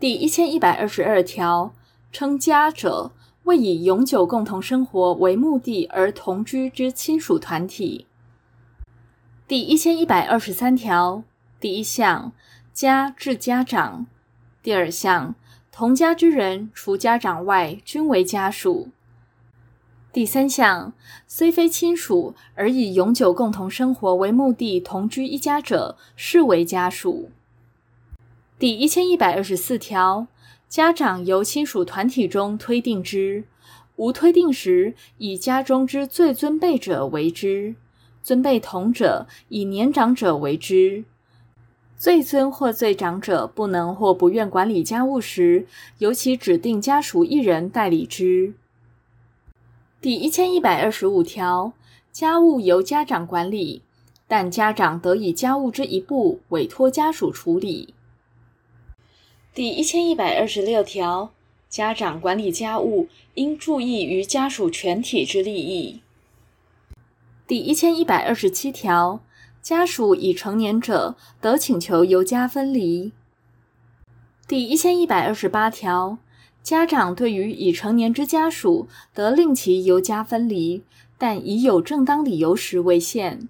第一千一百二十二条，称家者，为以永久共同生活为目的而同居之亲属团体。第一千一百二十三条第一项，家至家长；第二项，同家之人除家长外，均为家属。第三项，虽非亲属而以永久共同生活为目的同居一家者，视为家属。第一千一百二十四条，家长由亲属团体中推定之，无推定时，以家中之最尊辈者为之，尊辈同者，以年长者为之。最尊或最长者不能或不愿管理家务时，由其指定家属一人代理之。第一千一百二十五条，家务由家长管理，但家长得以家务之一部委托家属处理。第一千一百二十六条，家长管理家务应注意于家属全体之利益。第一千一百二十七条，家属已成年者得请求由家分离。第一千一百二十八条。家长对于已成年之家属，得令其由家分离，但以有正当理由时为限。